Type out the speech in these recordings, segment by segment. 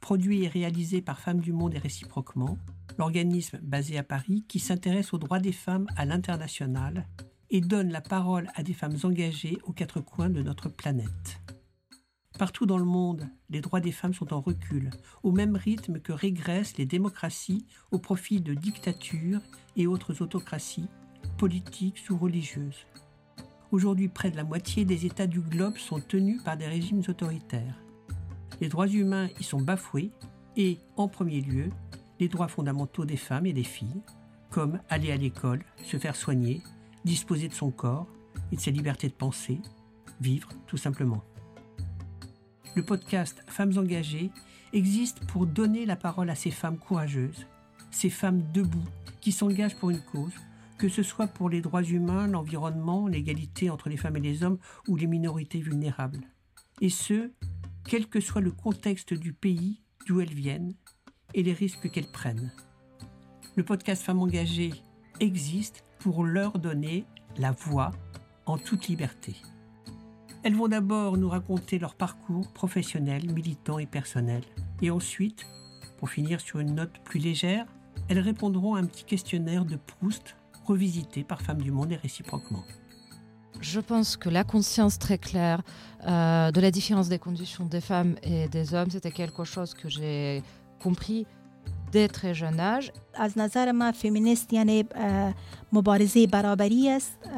produit et réalisé par Femmes du Monde et réciproquement, l'organisme basé à Paris qui s'intéresse aux droits des femmes à l'international et donne la parole à des femmes engagées aux quatre coins de notre planète. Partout dans le monde, les droits des femmes sont en recul, au même rythme que régressent les démocraties au profit de dictatures et autres autocraties, politiques ou religieuses. Aujourd'hui, près de la moitié des États du globe sont tenus par des régimes autoritaires. Les droits humains y sont bafoués et, en premier lieu, les droits fondamentaux des femmes et des filles, comme aller à l'école, se faire soigner, disposer de son corps et de ses libertés de penser, vivre tout simplement. Le podcast Femmes engagées existe pour donner la parole à ces femmes courageuses, ces femmes debout qui s'engagent pour une cause, que ce soit pour les droits humains, l'environnement, l'égalité entre les femmes et les hommes ou les minorités vulnérables. Et ce, quel que soit le contexte du pays d'où elles viennent et les risques qu'elles prennent. Le podcast Femmes engagées existe pour leur donner la voix en toute liberté. Elles vont d'abord nous raconter leur parcours professionnel, militant et personnel. Et ensuite, pour finir sur une note plus légère, elles répondront à un petit questionnaire de Proust revisité par Femmes du Monde et réciproquement. Je pense que la conscience très claire euh, de la différence des conditions des femmes et des hommes, c'était quelque chose que j'ai compris dès très jeune âge.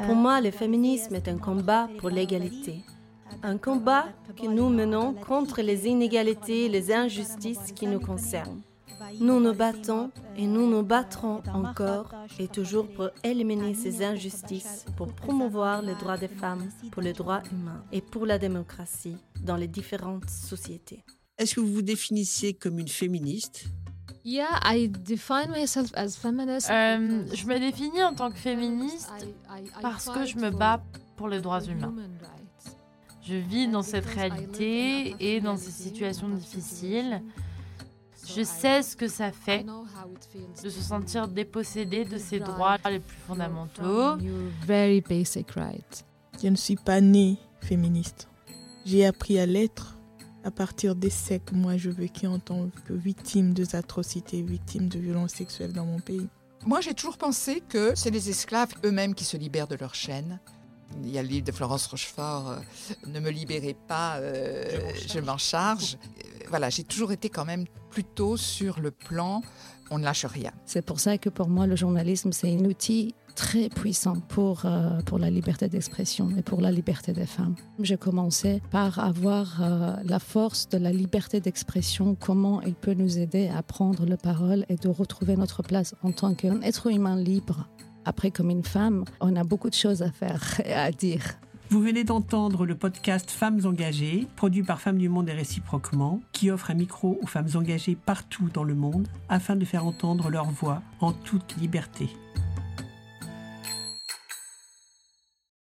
Pour moi, le féminisme est un combat pour l'égalité. Un combat que nous menons contre les inégalités et les injustices qui nous concernent. Nous nous battons et nous nous battrons encore et toujours pour éliminer ces injustices, pour promouvoir les droits des femmes, pour les droits humains et pour la démocratie dans les différentes sociétés. Est-ce que vous vous définissez comme une féministe? Yeah, I define myself as feminist. Euh, je me définis en tant que féministe parce que je me bats pour les droits humains. Je vis dans cette réalité et dans ces situations difficiles. Je sais ce que ça fait de se sentir dépossédé de ses droits les plus fondamentaux. Very basic right. Je ne suis pas née féministe. J'ai appris à l'être à partir des que moi je vécu en tant que victime de atrocités, victime de violences sexuelles dans mon pays. Moi j'ai toujours pensé que c'est les esclaves eux-mêmes qui se libèrent de leur chaîne. Il y a le livre de Florence Rochefort, euh, Ne me libérez pas, euh, je m'en charge. Voilà, j'ai toujours été quand même plutôt sur le plan, on ne lâche rien. C'est pour ça que pour moi le journalisme c'est un outil très puissant pour, euh, pour la liberté d'expression et pour la liberté des femmes. J'ai commencé par avoir euh, la force de la liberté d'expression, comment elle peut nous aider à prendre la parole et de retrouver notre place en tant qu'être humain libre. Après, comme une femme, on a beaucoup de choses à faire et à dire. Vous venez d'entendre le podcast Femmes engagées, produit par Femmes du Monde et réciproquement, qui offre un micro aux femmes engagées partout dans le monde afin de faire entendre leur voix en toute liberté.